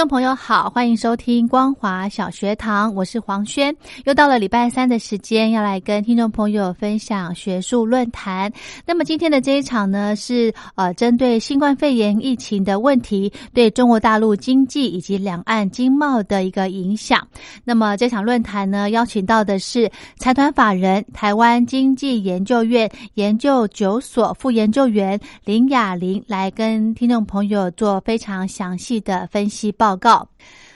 众朋友好，欢迎收听光华小学堂，我是黄轩。又到了礼拜三的时间，要来跟听众朋友分享学术论坛。那么今天的这一场呢，是呃针对新冠肺炎疫情的问题，对中国大陆经济以及两岸经贸的一个影响。那么这场论坛呢，邀请到的是财团法人台湾经济研究院研究九所副研究员林雅玲，来跟听众朋友做非常详细的分析报。报告。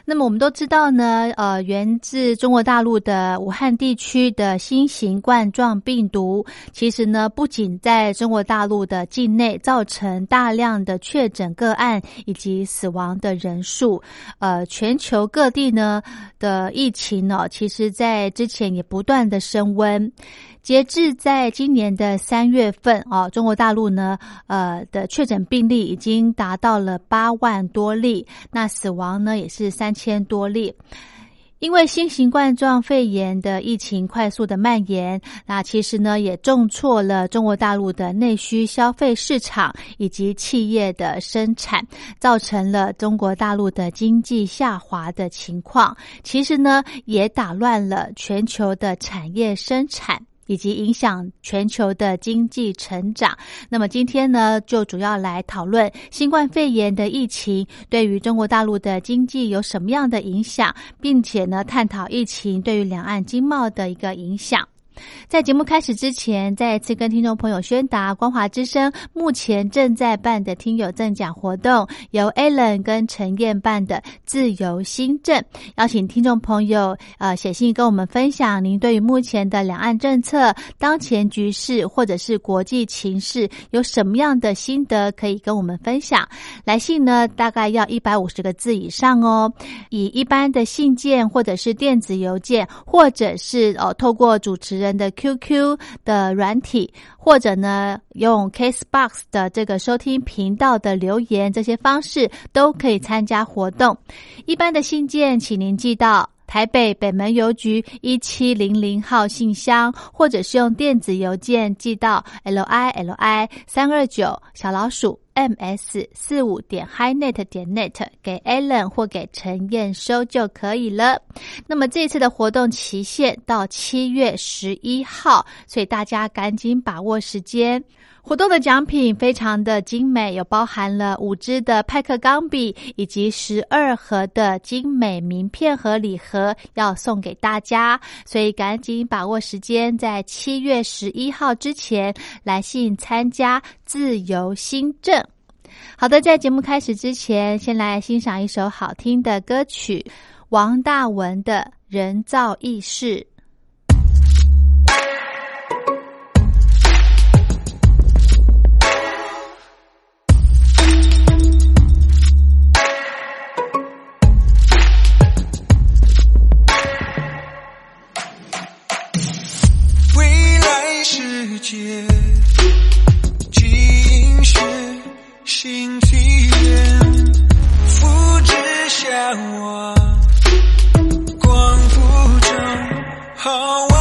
那么我们都知道呢，呃，源自中国大陆的武汉地区的新型冠状病毒，其实呢，不仅在中国大陆的境内造成大量的确诊个案以及死亡的人数，呃，全球各地呢的疫情呢，其实在之前也不断的升温。截至在今年的三月份，哦，中国大陆呢，呃的确诊病例已经达到了八万多例，那死亡呢也是三千多例。因为新型冠状肺炎的疫情快速的蔓延，那其实呢也重挫了中国大陆的内需消费市场以及企业的生产，造成了中国大陆的经济下滑的情况。其实呢也打乱了全球的产业生产。以及影响全球的经济成长。那么今天呢，就主要来讨论新冠肺炎的疫情对于中国大陆的经济有什么样的影响，并且呢，探讨疫情对于两岸经贸的一个影响。在节目开始之前，再一次跟听众朋友宣达，光华之声目前正在办的听友赠奖活动，由 Allen 跟陈燕办的自由新政，邀请听众朋友呃写信跟我们分享您对于目前的两岸政策、当前局势或者是国际情势有什么样的心得可以跟我们分享。来信呢大概要一百五十个字以上哦，以一般的信件或者是电子邮件，或者是哦透过主持。人的 QQ 的软体，或者呢用 Casebox 的这个收听频道的留言，这些方式都可以参加活动。一般的信件，请您寄到台北北门邮局一七零零号信箱，或者是用电子邮件寄到 l i l i 三二九小老鼠 ms 四五点 highnet 点 net 给 Allen 或给陈燕收就可以了。那么这次的活动期限到七月十一号，所以大家赶紧把握时间。活动的奖品非常的精美，有包含了五支的派克钢笔以及十二盒的精美名片和礼盒要送给大家，所以赶紧把握时间，在七月十一号之前来信参加自由新政。好的，在节目开始之前，先来欣赏一首好听的歌曲，王大文的《人造意识》。一愿复制向往，光复中好。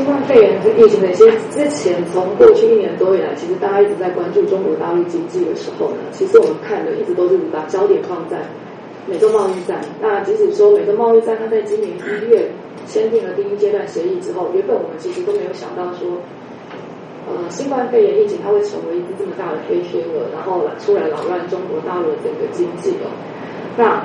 新冠肺炎这疫情的一些，之前从过去一年多以来，其实大家一直在关注中国大陆经济的时候呢，其实我们看的一直都是把焦点放在美洲贸易战。那即使说美洲贸易战，它在今年一月签订了第一阶段协议之后，原本我们其实都没有想到说，呃，新冠肺炎疫情它会成为一只这么大的黑天鹅，然后出来扰乱中国大陆的整个经济哦。那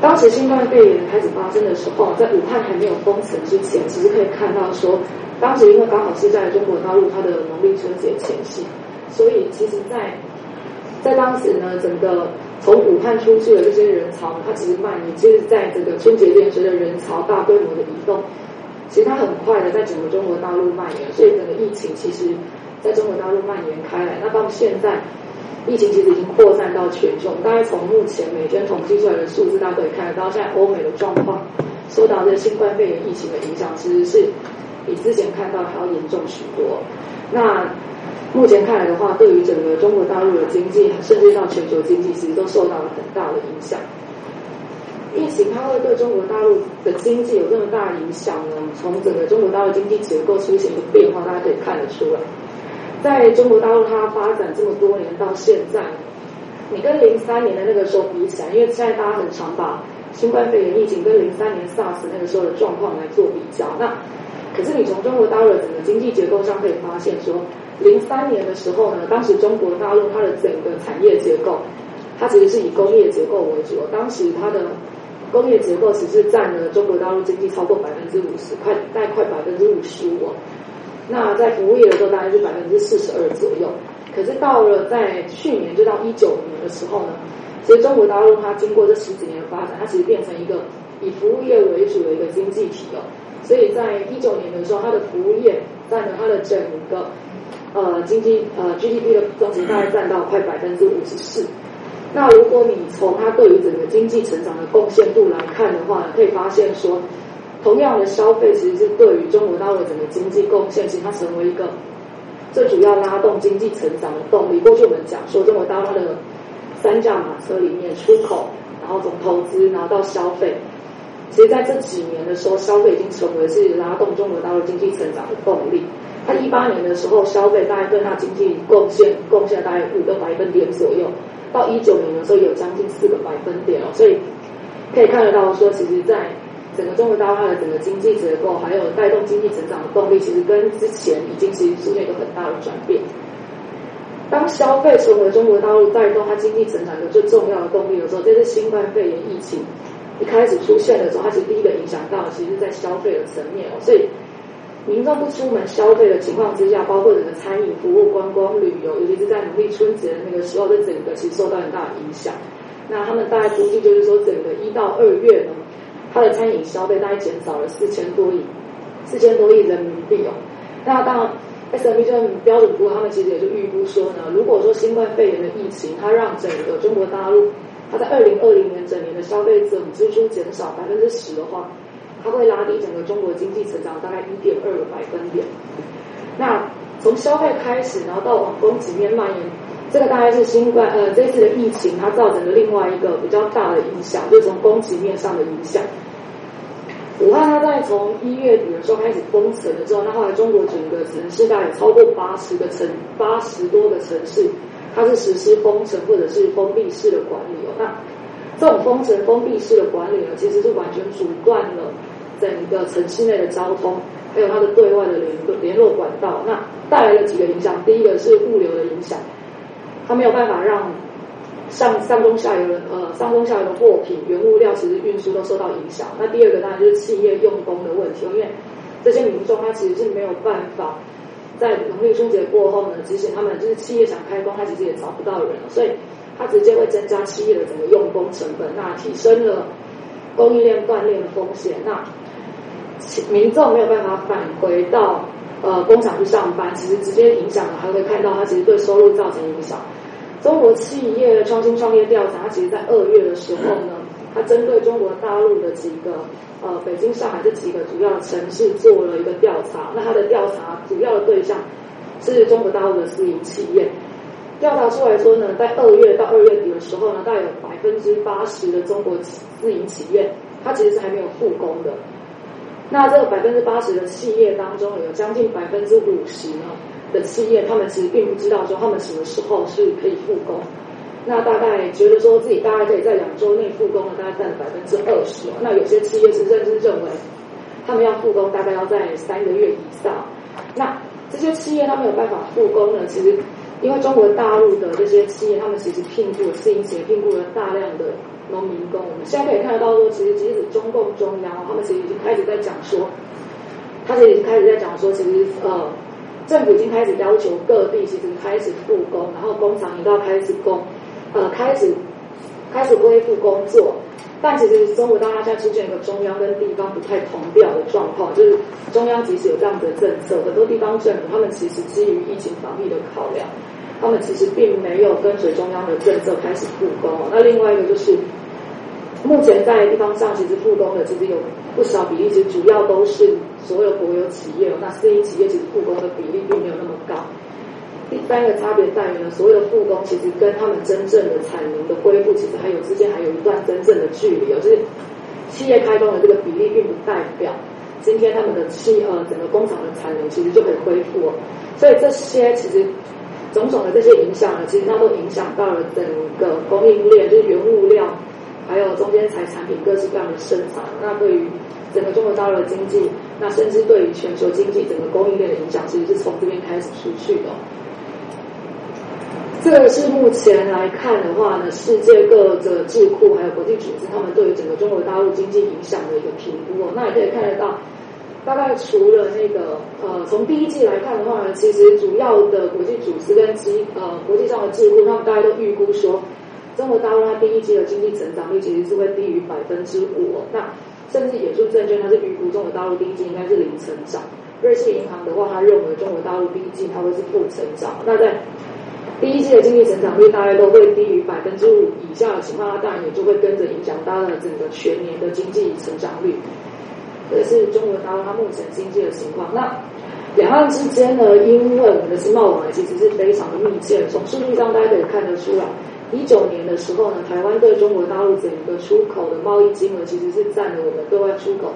当时新冠肺炎开始发生的时候，在武汉还没有封城之前，其实可以看到说，当时因为刚好是在中国大陆它的农历春节前夕，所以其实，在在当时呢，整个从武汉出去的这些人潮，它其实蔓延，其实在这个春节前随着人潮大规模的移动，其实它很快的在整个中国大陆蔓延，所以整个疫情其实在中国大陆蔓延开来。那到现在。疫情其实已经扩散到全球，大概从目前每天统计出来的数字，大家可以看得到，现在欧美的状况受到这新冠肺炎疫情的影响，其实是比之前看到还要严重许多。那目前看来的话，对于整个中国大陆的经济，甚至到全球经济，其实都受到了很大的影响。疫情它会对中国大陆的经济有这么大影响呢？从整个中国大陆经济结构出现一个变化，大家可以看得出来。在中国大陆，它发展这么多年到现在，你跟零三年的那个时候比起来，因为现在大家很常把新冠肺炎疫情跟零三年 SARS 那个时候的状况来做比较。那可是你从中国大陆的整个经济结构上可以发现，说零三年的时候呢，当时中国大陆它的整个产业结构，它其实是以工业结构为主。当时它的工业结构其实占了中国大陆经济超过百分之五十，快大概快百分之五十五。那在服务业的时候，大概是百分之四十二左右。可是到了在去年，就到一九年的时候呢，其实中国大陆它经过这十几年的发展，它其实变成一个以服务业为主的一个经济体了。所以在一九年的时候，它的服务业占了它的整个呃经济呃 GDP 的总值大概占到快百分之五十四。那如果你从它对于整个经济成长的贡献度来看的话，可以发现说。同样的消费，其实是对于中国大陆整个经济贡献，其实它成为一个最主要拉动经济成长的动力。过去我们讲说，中国大陆的三驾马车里面，出口，然后从投资，然后到消费，其实在这几年的时候，消费已经成为是拉动中国大陆经济成长的动力。它一八年的时候，消费大概对它经济贡献贡献大概五个百分点左右，到一九年的时候有将近四个百分点哦，所以可以看得到说，其实，在整个中国大陆的整个经济结构，还有带动经济成长的动力，其实跟之前已经其实出现一个很大的转变。当消费成为中国大陆带动它经济成长的最重要的动力的时候，这是新冠肺炎疫情一开始出现的时候，它其实第一个影响到，其实在消费的层面哦。所以民众不出门消费的情况之下，包括整个餐饮服务、观光旅游，尤其是在农历春节的那个时候，这整个其实受到很大的影响。那他们大概估计就是说，整个一到二月呢。它的餐饮消费大概减少了四千多亿，四千多亿人民币哦。那当然，S M B 这标准估，他们其实也就预估说呢，如果说新冠肺炎的疫情，它让整个中国大陆，它在二零二零年整年的消费总支出减少百分之十的话，它会拉低整个中国经济成长大概一点二个百分点。那从消费开始，然后到往供给面蔓延，这个大概是新冠呃这次的疫情它造成的另外一个比较大的影响，就从供给面上的影响。武汉它在从一月底的时候开始封城了之后，那后来中国整个城市大概超过八十个城，八十多个城市，它是实施封城或者是封闭式的管理哦。那这种封城封闭式的管理呢，其实是完全阻断了整个城市内的交通，还有它的对外的联联络管道。那带来了几个影响，第一个是物流的影响，它没有办法让。上上中下游的呃上中下游的货品原物料其实运输都受到影响。那第二个当然就是企业用工的问题，因为这些民众他其实是没有办法在农历春节过后呢，即使他们就是企业想开工，他其实也找不到人，所以他直接会增加企业的整个用工成本，那提升了供应链断裂的风险。那民众没有办法返回到呃工厂去上班，其实直接影响了，还会看到他其实对收入造成影响。中国企业创新创业调查，其实在二月的时候呢，它针对中国大陆的几个呃北京、上海这几个主要城市做了一个调查。那它的调查主要的对象是中国大陆的私营企业。调查出来说呢，在二月到二月底的时候呢，大概有百分之八十的中国私营企业，它其实是还没有复工的。那这个百分之八十的企业当中，有将近百分之五十呢。的企业，他们其实并不知道说他们什么时候是可以复工。那大概觉得说自己大概可以在两周内复工了，大概占百分之二十。那有些企业是甚至认为，他们要复工大概要在三个月以上。那这些企业他没有办法复工呢？其实，因为中国大陆的这些企业，他们其实聘雇了私营企业，聘雇了大量的农民工。我们现在可以看得到说，其实即使中共中央，他们其实已经开始在讲说，他其实已经开始在讲说，其实呃。政府已经开始要求各地其实开始复工，然后工厂也要开始工，呃，开始开始恢复工作。但其实中国大陆现在出现一个中央跟地方不太同调的状况，就是中央即使有这样子的政策，很多地方政府他们其实基于疫情防疫的考量，他们其实并没有跟随中央的政策开始复工。那另外一个就是。目前在地方上，其实复工的其实有不少比例，其实主要都是所有国有企业。那私营企业其实复工的比例并没有那么高。第三个差别在于呢，所有的复工其实跟他们真正的产能的恢复，其实还有之间还有一段真正的距离。就是企业开工的这个比例，并不代表今天他们的企呃整个工厂的产能其实就可以恢复哦。所以这些其实种种的这些影响呢，其实它都影响到了整个供应链，就是原物料。还有中间材产品各式各样的生产，那对于整个中国大陆的经济，那甚至对于全球经济整个供应链的影响，其实是从这边开始出去的。这个是目前来看的话呢，世界各个智库还有国际组织，他们对于整个中国大陆经济影响的一个评估。那也可以看得到，大概除了那个呃，从第一季来看的话呢，其实主要的国际组织跟机呃国际上的智库，他们大家都预估说。中国大陆它第一季的经济成长率其实是会低于百分之五，那甚至野猪证券它是预估中国大陆第一季应该是零成长。瑞士银行的话，它认为中国大陆第一季它会是负成长。那在第一季的经济成长率大概都会低于百分之五以下的情况，它当然也就会跟着影响它的整个全年的经济成长率。这是中国大陆它目前经济的情况。那两岸之间呢，因为我们的经贸往来其实是非常的密切，从数据上大家可以看得出来。一九年的时候呢，台湾对中国大陆整个出口的贸易金额其实是占了我们对外出口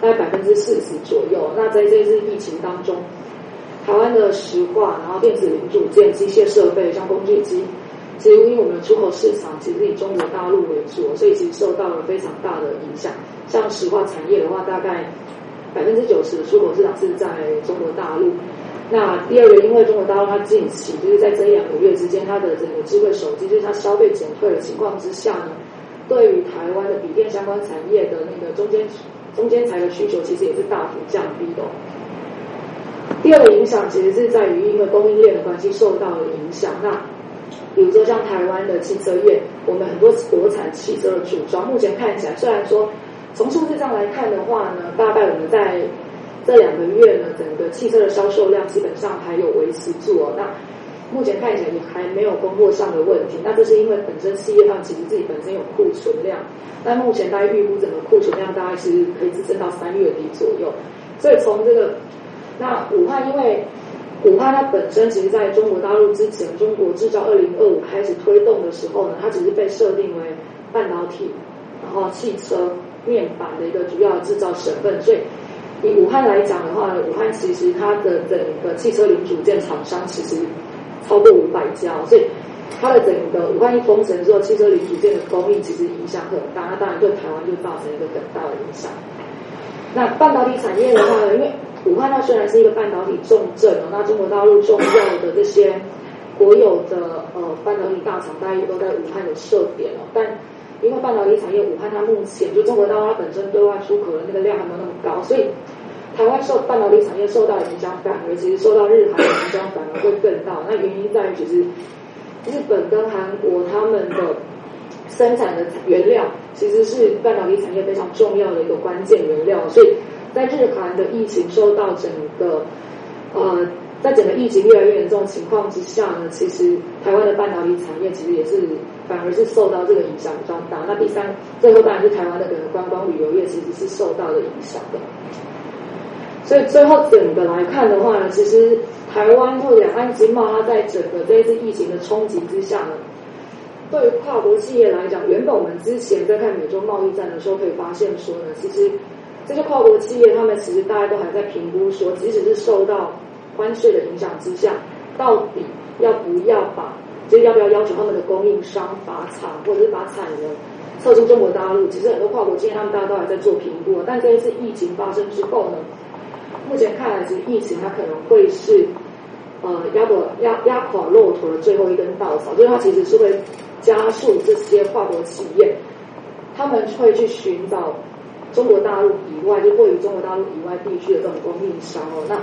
大概百分之四十左右。那在这次疫情当中，台湾的石化、然后电子零组件、机械设备，像工具机，其实因为我们的出口市场其实以中国大陆为主，所以其实受到了非常大的影响。像石化产业的话，大概百分之九十的出口市场是在中国大陆。那第二个，因为中国大陆它近期就是在这一两个月之间，它的整个智慧手机就是它消费减退的情况之下呢，对于台湾的笔电相关产业的那个中间中间材的需求，其实也是大幅降低的。第二个影响其实是在于因为供应链的关系受到了影响。那比如说像台湾的汽车业，我们很多国产汽车的组装，目前看起来虽然说从数字上来看的话呢，大概我们在这两个月呢，整个汽车的销售量基本上还有维持住哦。那目前看起来也还没有供货上的问题。那这是因为本身企业上其实自己本身有库存量。但目前大概预估整个库存量大概是可以支撑到三月底左右。所以从这个，那武汉因为武汉它本身其实在中国大陆之前，中国制造二零二五开始推动的时候呢，它只是被设定为半导体，然后汽车面板的一个主要制造省份，所以。以武汉来讲的话，武汉其实它的整个汽车零组件厂商其实超过五百家，所以它的整个武汉一封城之后，汽车零组件的供应其实影响很大，那当然对台湾就造成一个很大的影响。那半导体产业的话呢，因为武汉它虽然是一个半导体重镇哦，那中国大陆重要的这些国有的呃半导体大厂，大家也都在武汉有设点哦，但因为半导体产业，武汉它目前就中国大陆它本身对外出口的那个量还没有那么高，所以台湾受半导体产业受到影响，反而其实受到日韩的影响反而会更大。那原因在于，其实日本跟韩国他们的生产的原料其实是半导体产业非常重要的一个关键原料，所以在日韩的疫情受到整个呃。在整个疫情越来越严重情况之下呢，其实台湾的半导体产业其实也是反而是受到这个影响比较大。那第三，最后当然是台湾的整个观光旅游业其实是受到了影响的。所以最后整个来看的话呢，其实台湾或两岸经贸，它在整个这一次疫情的冲击之下呢，对于跨国企业来讲，原本我们之前在看美洲贸易战的时候，可以发现说呢，其实这些跨国企业他们其实大家都还在评估说，即使是受到关税的影响之下，到底要不要把就要不要要求他们的供应商把厂或者是把产能撤出中国大陆？其实很多跨国企业他们大家都还在做评估，但这一次疫情发生之后呢，目前看来，其实疫情它可能会是呃压垮压压垮骆驼的最后一根稻草，就是它其实是会加速这些跨国企业他们会去寻找中国大陆以外，就位于中国大陆以外地区的这种供应商哦，那。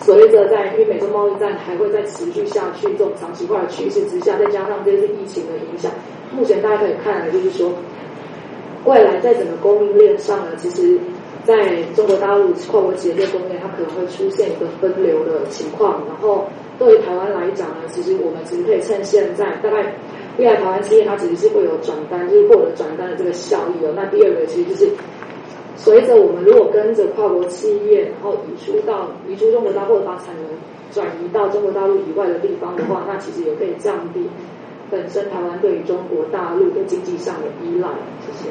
随着在因为美洲贸易战还会再持续下去，这种长期化的趋势之下，再加上这次疫情的影响，目前大家可以看来就是说，未来在整个供应链上呢，其实在中国大陆跨国企业供应链，它可能会出现一个分流的情况。然后对于台湾来讲呢，其实我们其实可以趁现在，大概未来台湾企业它其实是会有转单，就是获得转单的这个效益哦。那第二个其实就是。随着我们如果跟着跨国企业，然后移出到移出中国大陆，或者把产能转移到中国大陆以外的地方的话，那其实也可以降低本身台湾对于中国大陆的经济上的依赖。谢谢。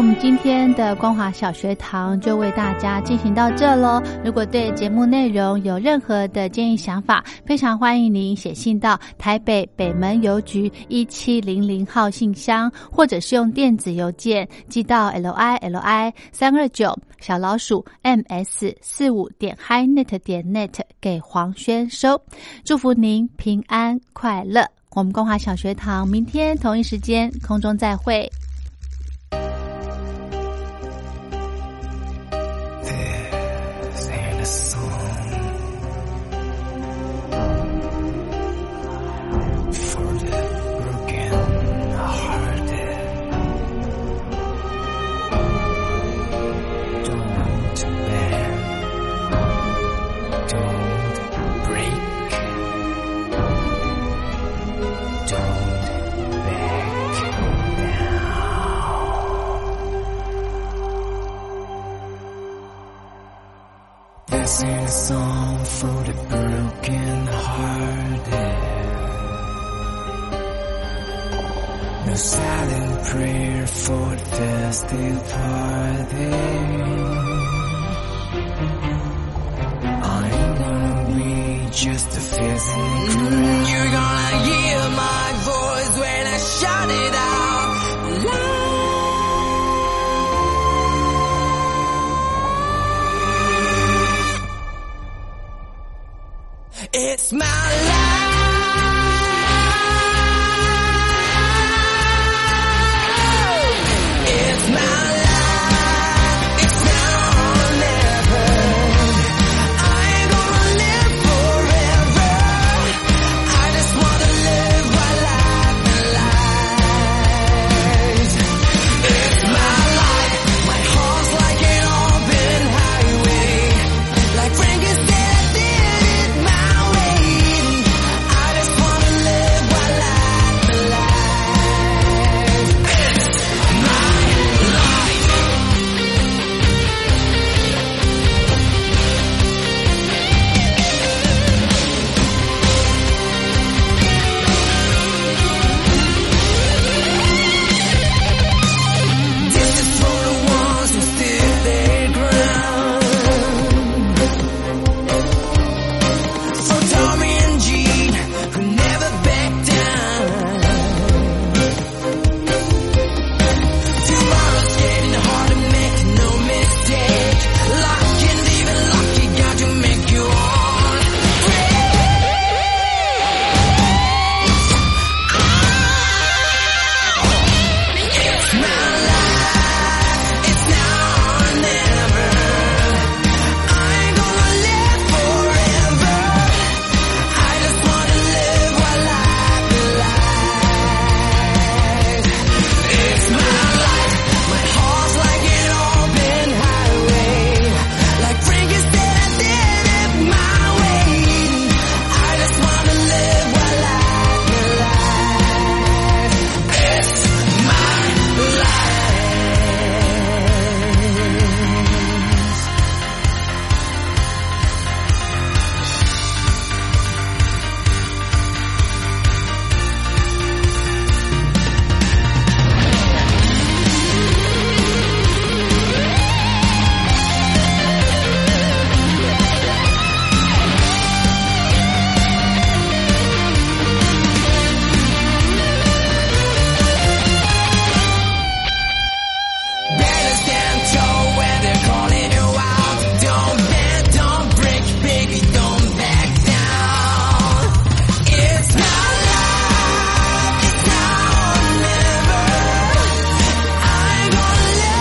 我们今天的光华小学堂就为大家进行到这喽。如果对节目内容有任何的建议想法，非常欢迎您写信到台北北门邮局一七零零号信箱，或者是用电子邮件寄到 l i l i 三二九小老鼠 ms 四五点 hi net 点 net 给黄轩收。祝福您平安快乐。我们光华小学堂明天同一时间空中再会。